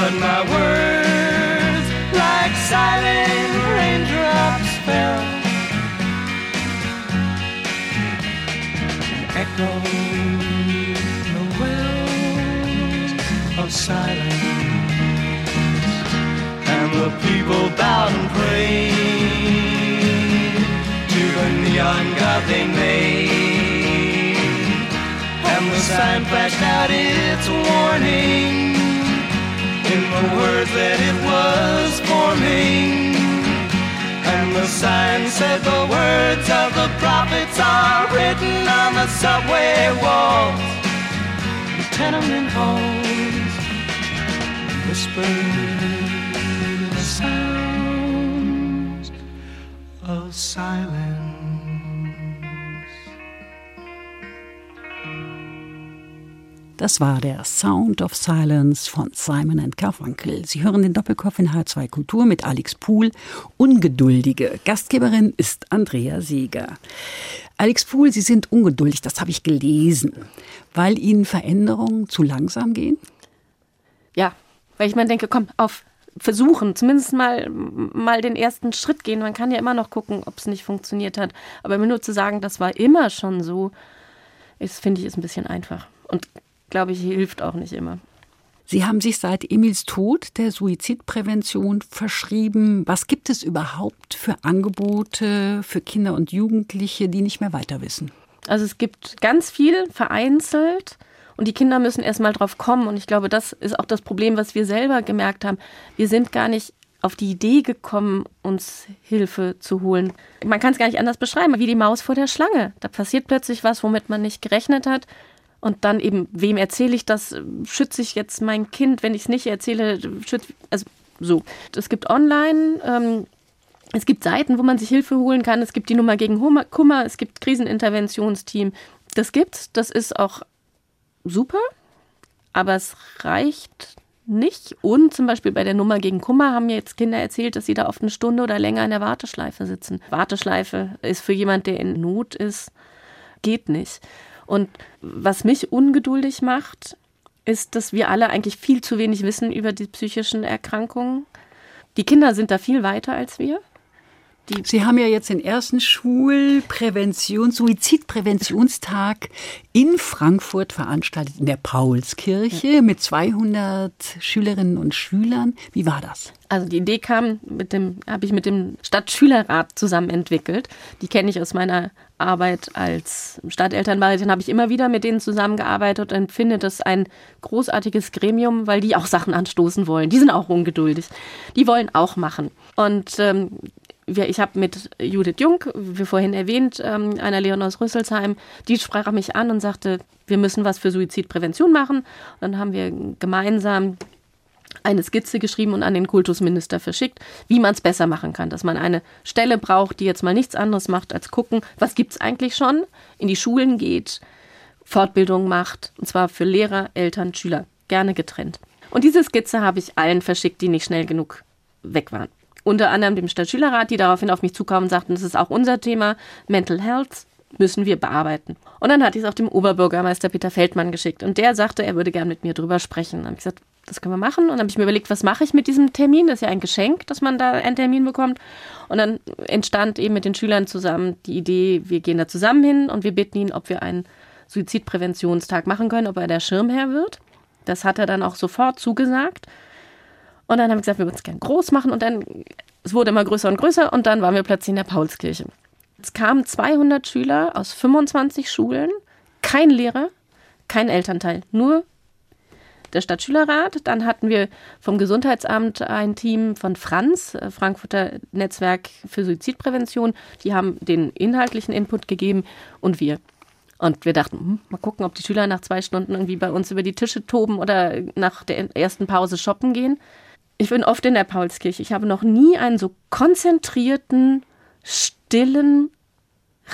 But my words, like silent raindrops, fell. Echoed the wells of silence. And the people bowed and prayed to the neon god they made. And the sign flashed out its warning in the words that it was forming. And the sign said the words of the prophets are written on the subway walls, tenement halls, whispered the sounds of silence. Das war der Sound of Silence von Simon Garfunkel. Sie hören den Doppelkopf in H2 Kultur mit Alex Pool. Ungeduldige Gastgeberin ist Andrea Seeger. Alex Pool, Sie sind ungeduldig, das habe ich gelesen, weil Ihnen Veränderungen zu langsam gehen? Ja, weil ich mir denke, komm, auf versuchen, zumindest mal, mal den ersten Schritt gehen. Man kann ja immer noch gucken, ob es nicht funktioniert hat. Aber mir nur zu sagen, das war immer schon so, finde ich, ist ein bisschen einfach. Und glaube ich, hilft auch nicht immer. Sie haben sich seit Emils Tod der Suizidprävention verschrieben. Was gibt es überhaupt für Angebote für Kinder und Jugendliche, die nicht mehr weiter wissen? Also es gibt ganz viel vereinzelt und die Kinder müssen erstmal drauf kommen. Und ich glaube, das ist auch das Problem, was wir selber gemerkt haben. Wir sind gar nicht auf die Idee gekommen, uns Hilfe zu holen. Man kann es gar nicht anders beschreiben, wie die Maus vor der Schlange. Da passiert plötzlich was, womit man nicht gerechnet hat. Und dann eben, wem erzähle ich das? Schütze ich jetzt mein Kind, wenn ich es nicht erzähle? Schütze, also so. Es gibt online, ähm, es gibt Seiten, wo man sich Hilfe holen kann. Es gibt die Nummer gegen Kummer, es gibt Kriseninterventionsteam. Das gibt's, das ist auch super, aber es reicht nicht. Und zum Beispiel bei der Nummer gegen Kummer haben mir jetzt Kinder erzählt, dass sie da oft eine Stunde oder länger in der Warteschleife sitzen. Warteschleife ist für jemand, der in Not ist, geht nicht. Und was mich ungeduldig macht, ist, dass wir alle eigentlich viel zu wenig wissen über die psychischen Erkrankungen. Die Kinder sind da viel weiter als wir. Sie haben ja jetzt den ersten Schulprävention, Suizidpräventionstag in Frankfurt veranstaltet, in der Paulskirche mit 200 Schülerinnen und Schülern. Wie war das? Also die Idee kam mit dem, habe ich mit dem Stadtschülerrat zusammen entwickelt. Die kenne ich aus meiner Arbeit als Stadtelternbeirätin, habe ich immer wieder mit denen zusammengearbeitet und finde das ein großartiges Gremium, weil die auch Sachen anstoßen wollen. Die sind auch ungeduldig. Die wollen auch machen. Und ähm, wir, ich habe mit Judith Jung, wie vorhin erwähnt, ähm, einer Leon aus Rüsselsheim, die sprach mich an und sagte, wir müssen was für Suizidprävention machen. Und dann haben wir gemeinsam eine Skizze geschrieben und an den Kultusminister verschickt, wie man es besser machen kann. Dass man eine Stelle braucht, die jetzt mal nichts anderes macht, als gucken, was gibt es eigentlich schon, in die Schulen geht, Fortbildung macht, und zwar für Lehrer, Eltern, Schüler, gerne getrennt. Und diese Skizze habe ich allen verschickt, die nicht schnell genug weg waren. Unter anderem dem Stadtschülerrat, die daraufhin auf mich zukamen und sagten, das ist auch unser Thema, Mental Health müssen wir bearbeiten. Und dann hatte ich es auch dem Oberbürgermeister Peter Feldmann geschickt und der sagte, er würde gern mit mir drüber sprechen. Dann habe ich gesagt, das können wir machen. Und dann habe ich mir überlegt, was mache ich mit diesem Termin? Das ist ja ein Geschenk, dass man da einen Termin bekommt. Und dann entstand eben mit den Schülern zusammen die Idee, wir gehen da zusammen hin und wir bitten ihn, ob wir einen Suizidpräventionstag machen können, ob er der Schirmherr wird. Das hat er dann auch sofort zugesagt. Und dann haben wir gesagt, wir würden es gern groß machen. Und dann, es wurde immer größer und größer. Und dann waren wir plötzlich in der Paulskirche. Es kamen 200 Schüler aus 25 Schulen, kein Lehrer, kein Elternteil, nur der Stadtschülerrat. Dann hatten wir vom Gesundheitsamt ein Team von Franz, äh, Frankfurter Netzwerk für Suizidprävention. Die haben den inhaltlichen Input gegeben und wir. Und wir dachten, hm, mal gucken, ob die Schüler nach zwei Stunden irgendwie bei uns über die Tische toben oder nach der ersten Pause shoppen gehen. Ich bin oft in der Paulskirche. Ich habe noch nie einen so konzentrierten, stillen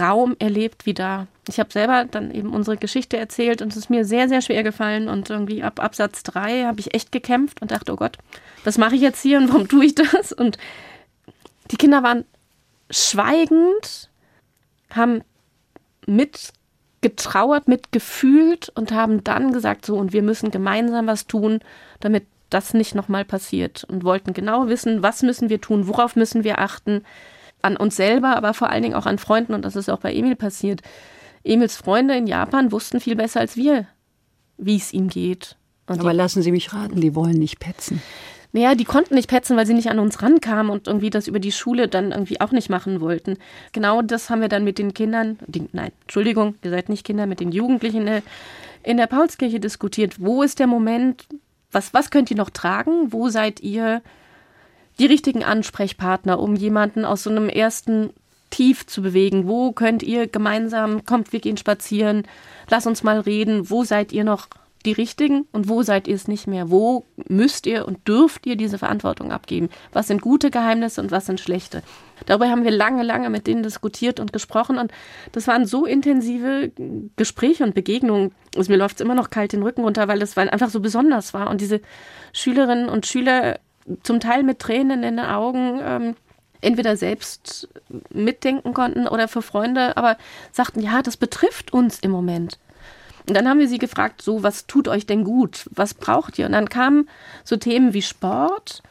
Raum erlebt wie da. Ich habe selber dann eben unsere Geschichte erzählt und es ist mir sehr, sehr schwer gefallen. Und irgendwie ab Absatz 3 habe ich echt gekämpft und dachte, oh Gott, was mache ich jetzt hier und warum tue ich das? Und die Kinder waren schweigend, haben mitgetrauert, mitgefühlt und haben dann gesagt, so, und wir müssen gemeinsam was tun, damit das nicht nochmal passiert. Und wollten genau wissen, was müssen wir tun, worauf müssen wir achten, an uns selber, aber vor allen Dingen auch an Freunden. Und das ist auch bei Emil passiert. Emils Freunde in Japan wussten viel besser als wir, wie es ihm geht. Und Aber lassen Sie mich raten, die wollen nicht petzen. naja, die konnten nicht petzen, weil sie nicht an uns rankamen und irgendwie das über die Schule dann irgendwie auch nicht machen wollten. Genau das haben wir dann mit den Kindern, die, nein, Entschuldigung, ihr seid nicht Kinder, mit den Jugendlichen in der, in der Paulskirche diskutiert. Wo ist der Moment, was, was könnt ihr noch tragen? Wo seid ihr die richtigen Ansprechpartner, um jemanden aus so einem ersten Tief zu bewegen? Wo könnt ihr gemeinsam, kommt, wir gehen spazieren, lass uns mal reden, wo seid ihr noch die Richtigen und wo seid ihr es nicht mehr? Wo müsst ihr und dürft ihr diese Verantwortung abgeben? Was sind gute Geheimnisse und was sind schlechte? Darüber haben wir lange, lange mit denen diskutiert und gesprochen und das waren so intensive Gespräche und Begegnungen. Also mir läuft es immer noch kalt den Rücken runter, weil weil einfach so besonders war und diese Schülerinnen und Schüler zum Teil mit Tränen in den Augen ähm, entweder selbst mitdenken konnten oder für Freunde, aber sagten, ja, das betrifft uns im Moment. Und dann haben wir sie gefragt, so, was tut euch denn gut? Was braucht ihr? Und dann kamen so Themen wie Sport,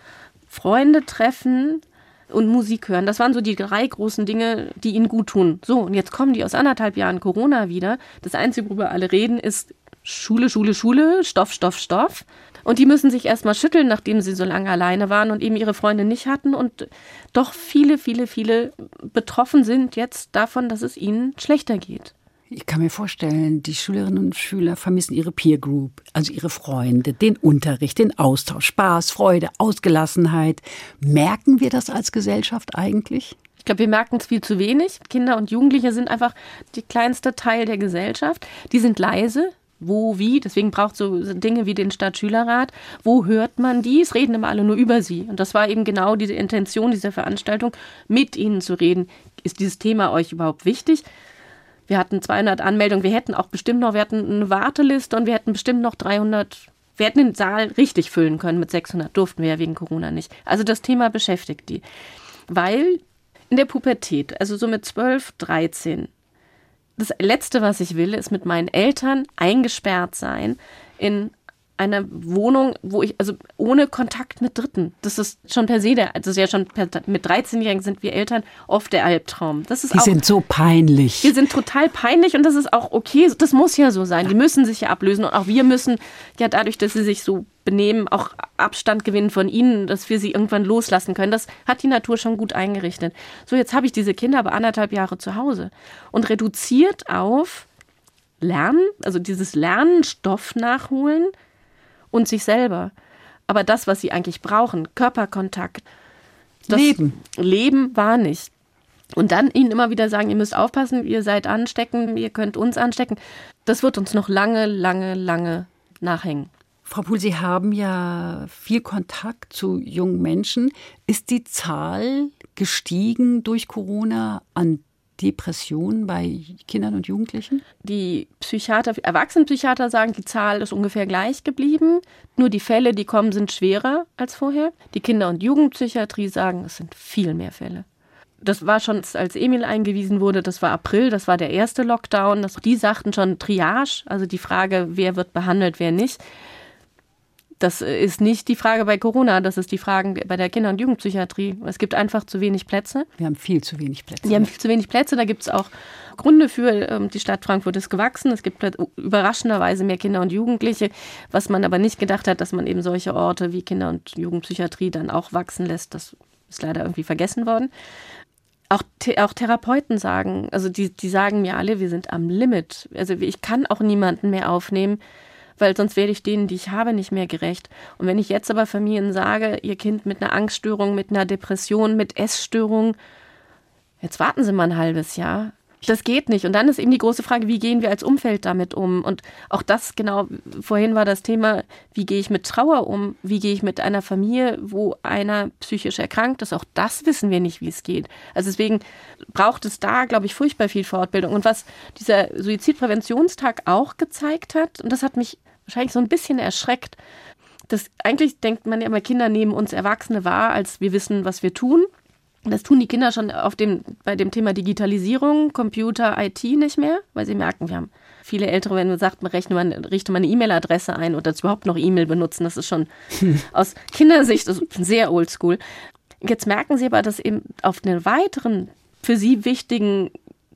Freunde treffen und Musik hören. Das waren so die drei großen Dinge, die ihnen gut tun. So, und jetzt kommen die aus anderthalb Jahren Corona wieder. Das Einzige, worüber alle reden, ist Schule, Schule, Schule, Stoff, Stoff, Stoff. Und die müssen sich erstmal schütteln, nachdem sie so lange alleine waren und eben ihre Freunde nicht hatten und doch viele, viele, viele betroffen sind jetzt davon, dass es ihnen schlechter geht. Ich kann mir vorstellen, die Schülerinnen und Schüler vermissen ihre Peer Group, also ihre Freunde, den Unterricht, den Austausch, Spaß, Freude, Ausgelassenheit. Merken wir das als Gesellschaft eigentlich? Ich glaube, wir merken es viel zu wenig. Kinder und Jugendliche sind einfach die kleinste Teil der Gesellschaft. Die sind leise. Wo, wie, deswegen braucht so Dinge wie den Stadtschülerrat. Wo hört man die? Es reden immer alle nur über sie. Und das war eben genau diese Intention dieser Veranstaltung, mit ihnen zu reden. Ist dieses Thema euch überhaupt wichtig? Wir hatten 200 Anmeldungen. Wir hätten auch bestimmt noch, wir hatten eine Warteliste und wir hätten bestimmt noch 300. Wir hätten den Saal richtig füllen können mit 600. Durften wir ja wegen Corona nicht. Also das Thema beschäftigt die. Weil in der Pubertät, also so mit 12, 13, das Letzte, was ich will, ist mit meinen Eltern eingesperrt sein in einer Wohnung, wo ich, also ohne Kontakt mit Dritten. Das ist schon per se der, das ist ja schon per, mit 13-Jährigen sind wir Eltern oft der Albtraum. Das ist Die auch, sind so peinlich. wir sind total peinlich und das ist auch okay. Das muss ja so sein. Die müssen sich ja ablösen und auch wir müssen ja dadurch, dass sie sich so benehmen, auch Abstand gewinnen von ihnen, dass wir sie irgendwann loslassen können. Das hat die Natur schon gut eingerichtet. So, jetzt habe ich diese Kinder aber anderthalb Jahre zu Hause und reduziert auf Lernen, also dieses Lernen, Stoff nachholen und sich selber. Aber das, was sie eigentlich brauchen, Körperkontakt, das Leben. Leben war nicht. Und dann ihnen immer wieder sagen, ihr müsst aufpassen, ihr seid ansteckend, ihr könnt uns anstecken. Das wird uns noch lange, lange, lange nachhängen. Frau Pohl, Sie haben ja viel Kontakt zu jungen Menschen. Ist die Zahl gestiegen durch Corona an Depressionen bei Kindern und Jugendlichen? Die Psychiater, Erwachsenenpsychiater sagen, die Zahl ist ungefähr gleich geblieben. Nur die Fälle, die kommen, sind schwerer als vorher. Die Kinder- und Jugendpsychiatrie sagen, es sind viel mehr Fälle. Das war schon, als Emil eingewiesen wurde, das war April, das war der erste Lockdown. Das, die sagten schon Triage, also die Frage, wer wird behandelt, wer nicht. Das ist nicht die Frage bei Corona, das ist die Frage bei der Kinder- und Jugendpsychiatrie. Es gibt einfach zu wenig Plätze. Wir haben viel zu wenig Plätze. Die haben viel zu wenig Plätze, da gibt es auch Gründe für. Ähm, Die Stadt Frankfurt ist gewachsen. Es gibt überraschenderweise mehr Kinder und Jugendliche, was man aber nicht gedacht hat, dass man eben solche Orte wie Kinder- und Jugendpsychiatrie dann auch wachsen lässt. Das ist leider irgendwie vergessen worden. Auch, auch Therapeuten sagen, also die, die sagen mir alle, wir sind am Limit. Also ich kann auch niemanden mehr aufnehmen, weil sonst werde ich denen, die ich habe, nicht mehr gerecht. Und wenn ich jetzt aber Familien sage, ihr Kind mit einer Angststörung, mit einer Depression, mit Essstörung, jetzt warten Sie mal ein halbes Jahr. Das geht nicht. Und dann ist eben die große Frage, wie gehen wir als Umfeld damit um? Und auch das, genau, vorhin war das Thema, wie gehe ich mit Trauer um? Wie gehe ich mit einer Familie, wo einer psychisch erkrankt ist? Auch das wissen wir nicht, wie es geht. Also deswegen braucht es da, glaube ich, furchtbar viel Fortbildung. Und was dieser Suizidpräventionstag auch gezeigt hat, und das hat mich wahrscheinlich so ein bisschen erschreckt, dass eigentlich denkt man ja immer, Kinder nehmen uns Erwachsene wahr, als wir wissen, was wir tun. Das tun die Kinder schon auf dem, bei dem Thema Digitalisierung, Computer, IT nicht mehr, weil sie merken, wir haben viele Ältere, wenn man sagt, man rechne man, richte mal eine E-Mail-Adresse ein oder überhaupt noch E-Mail benutzen, das ist schon aus Kindersicht das ist sehr oldschool. Jetzt merken sie aber, dass eben auf einen weiteren, für sie wichtigen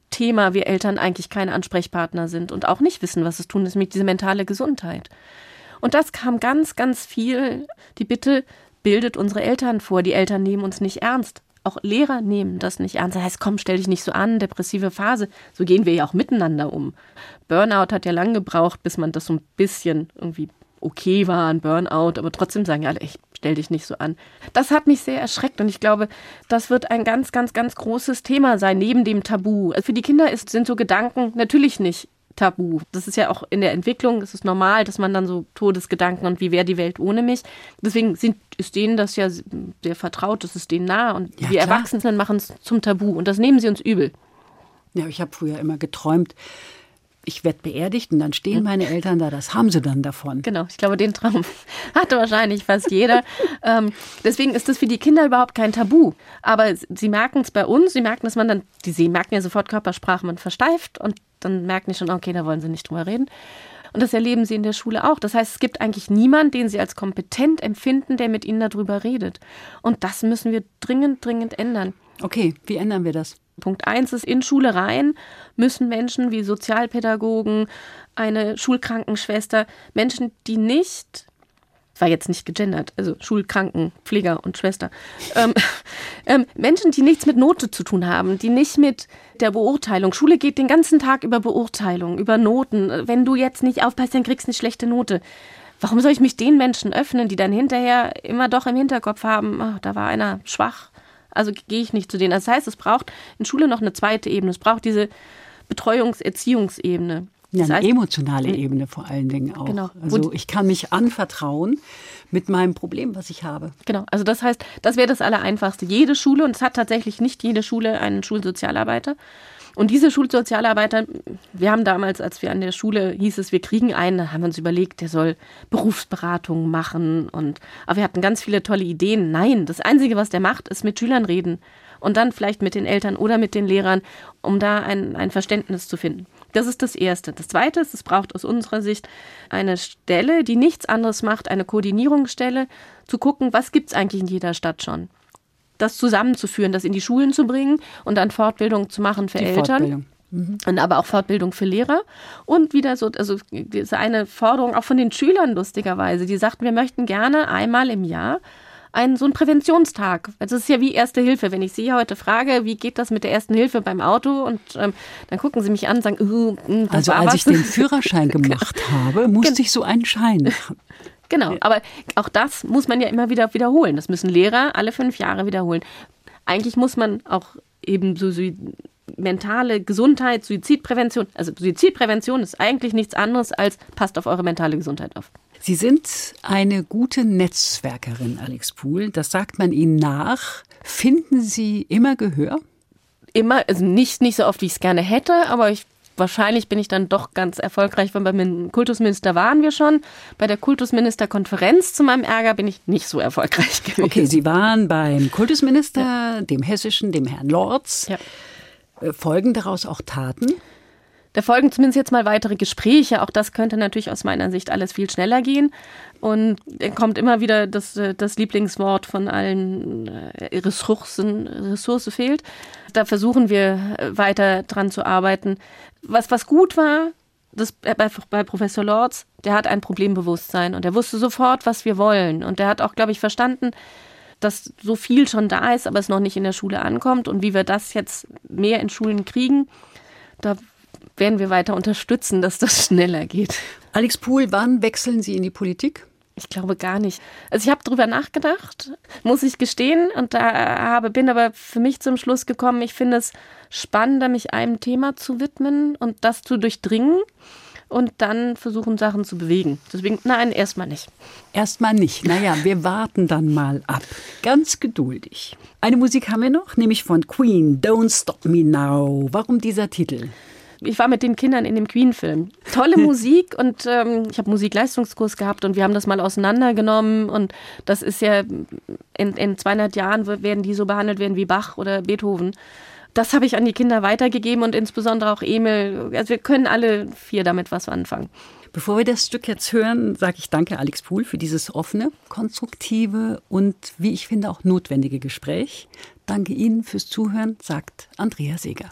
Thema wir Eltern eigentlich keine Ansprechpartner sind und auch nicht wissen, was es tun ist mit dieser mentale Gesundheit. Und das kam ganz, ganz viel, die Bitte, bildet unsere Eltern vor, die Eltern nehmen uns nicht ernst. Auch Lehrer nehmen das nicht ernst. Das heißt, komm, stell dich nicht so an, depressive Phase. So gehen wir ja auch miteinander um. Burnout hat ja lange gebraucht, bis man das so ein bisschen irgendwie okay war, ein Burnout, aber trotzdem sagen ja alle, ich stell dich nicht so an. Das hat mich sehr erschreckt und ich glaube, das wird ein ganz, ganz, ganz großes Thema sein, neben dem Tabu. Für die Kinder ist, sind so Gedanken natürlich nicht tabu. Das ist ja auch in der Entwicklung, es ist normal, dass man dann so Todesgedanken und wie wäre die Welt ohne mich. Deswegen sind, ist denen das ja sehr vertraut, das ist denen nah und Ja, wir klar. Erwachsenen machen es zum Tabu und das nehmen sie uns übel. Ja, ich habe früher immer geträumt, ich werde beerdigt und dann stehen meine Eltern da, das haben sie dann davon. Genau, ich glaube, den Traum hatte wahrscheinlich fast jeder. ähm, deswegen ist das für die Kinder überhaupt kein Tabu. Aber sie merken es bei uns, sie merken, dass man dann, die, sie merken ja sofort Körpersprache, man versteift und dann merken die schon, okay, da wollen sie nicht drüber reden. Und das erleben sie in der Schule auch. Das heißt, es gibt eigentlich niemanden, den sie als kompetent empfinden, der mit ihnen darüber redet. Und das müssen wir dringend, dringend ändern. Okay, wie ändern wir das? Punkt eins ist, in Schule rein müssen Menschen wie Sozialpädagogen, eine Schulkrankenschwester, Menschen, die nicht, war jetzt nicht gegendert, also Schulkrankenpfleger und Schwester, ähm, ähm, Menschen, die nichts mit Note zu tun haben, die nicht mit der Beurteilung, Schule geht den ganzen Tag über Beurteilung, über Noten. Wenn du jetzt nicht aufpasst, dann kriegst du eine schlechte Note. Warum soll ich mich den Menschen öffnen, die dann hinterher immer doch im Hinterkopf haben, ach, da war einer schwach, also gehe ich nicht zu denen. Das heißt, es braucht in Schule noch eine zweite Ebene. Es braucht diese Betreuungs-Erziehungsebene. Ja, Das eine heißt, emotionale Ebene vor allen Dingen auch. Genau. Also ich kann mich anvertrauen mit meinem Problem, was ich habe. Genau, also das heißt, das wäre das Allereinfachste. Jede Schule, und es hat tatsächlich nicht jede Schule einen Schulsozialarbeiter. Und diese Schulsozialarbeiter, wir haben damals, als wir an der Schule hieß es, wir kriegen einen, haben wir uns überlegt, der soll Berufsberatung machen. Und, aber wir hatten ganz viele tolle Ideen. Nein, das Einzige, was der macht, ist mit Schülern reden. Und dann vielleicht mit den Eltern oder mit den Lehrern, um da ein, ein Verständnis zu finden. Das ist das Erste. Das Zweite ist, es braucht aus unserer Sicht eine Stelle, die nichts anderes macht, eine Koordinierungsstelle, zu gucken, was gibt es eigentlich in jeder Stadt schon. Das zusammenzuführen, das in die Schulen zu bringen und dann Fortbildung zu machen für Die Eltern. Fortbildung. Und aber auch Fortbildung für Lehrer. Und wieder so, also diese eine Forderung auch von den Schülern lustigerweise, die sagten, wir möchten gerne einmal im Jahr einen so einen Präventionstag. Also es ist ja wie Erste Hilfe. Wenn ich Sie heute frage, wie geht das mit der Ersten Hilfe beim Auto? Und ähm, dann gucken Sie mich an und sagen, uh, das Also als was. ich den Führerschein gemacht habe, musste ich so einen Schein machen. Genau, aber auch das muss man ja immer wieder wiederholen. Das müssen Lehrer alle fünf Jahre wiederholen. Eigentlich muss man auch eben so, so mentale Gesundheit, Suizidprävention, also Suizidprävention ist eigentlich nichts anderes als passt auf eure mentale Gesundheit auf. Sie sind eine gute Netzwerkerin, Alex Pool. Das sagt man Ihnen nach. Finden Sie immer Gehör? Immer, also nicht, nicht so oft, wie ich es gerne hätte, aber ich, wahrscheinlich bin ich dann doch ganz erfolgreich, weil beim Kultusminister waren wir schon. Bei der Kultusministerkonferenz zu meinem Ärger bin ich nicht so erfolgreich gewesen. Okay, Sie waren beim Kultusminister, dem hessischen, dem Herrn Lorz. Ja. Äh, Folgen daraus auch Taten? Da folgen zumindest jetzt mal weitere Gespräche. Auch das könnte natürlich aus meiner Sicht alles viel schneller gehen. Und dann kommt immer wieder das, äh, das Lieblingswort von allen äh, Ressourcen, Ressource fehlt. Da versuchen wir äh, weiter dran zu arbeiten. Was, was gut war, das, bei, bei Professor Lorz, der hat ein Problembewusstsein und er wusste sofort, was wir wollen. Und der hat auch, glaube ich, verstanden, dass so viel schon da ist, aber es noch nicht in der Schule ankommt und wie wir das jetzt mehr in Schulen kriegen, da werden wir weiter unterstützen, dass das schneller geht. Alex Pool, wann wechseln Sie in die Politik? Ich glaube gar nicht. Also ich habe drüber nachgedacht, muss ich gestehen, und da habe, bin aber für mich zum Schluss gekommen, ich finde es spannender, mich einem Thema zu widmen und das zu durchdringen und dann versuchen, Sachen zu bewegen. Deswegen, nein, erstmal nicht. Erstmal nicht. Naja, wir warten dann mal ab. Ganz geduldig. Eine Musik haben wir noch, nämlich von Queen, Don't Stop Me Now. Warum dieser Titel? Ich war mit den Kindern in dem Queen-Film. Tolle Musik und ähm, ich habe Musikleistungskurs gehabt und wir haben das mal auseinandergenommen und das ist ja in, in 200 Jahren werden die so behandelt werden wie Bach oder Beethoven. Das habe ich an die Kinder weitergegeben und insbesondere auch Emil. Also wir können alle vier damit was anfangen. Bevor wir das Stück jetzt hören, sage ich danke Alex Pool für dieses offene, konstruktive und, wie ich finde, auch notwendige Gespräch. Danke Ihnen fürs Zuhören, sagt Andrea Seeger.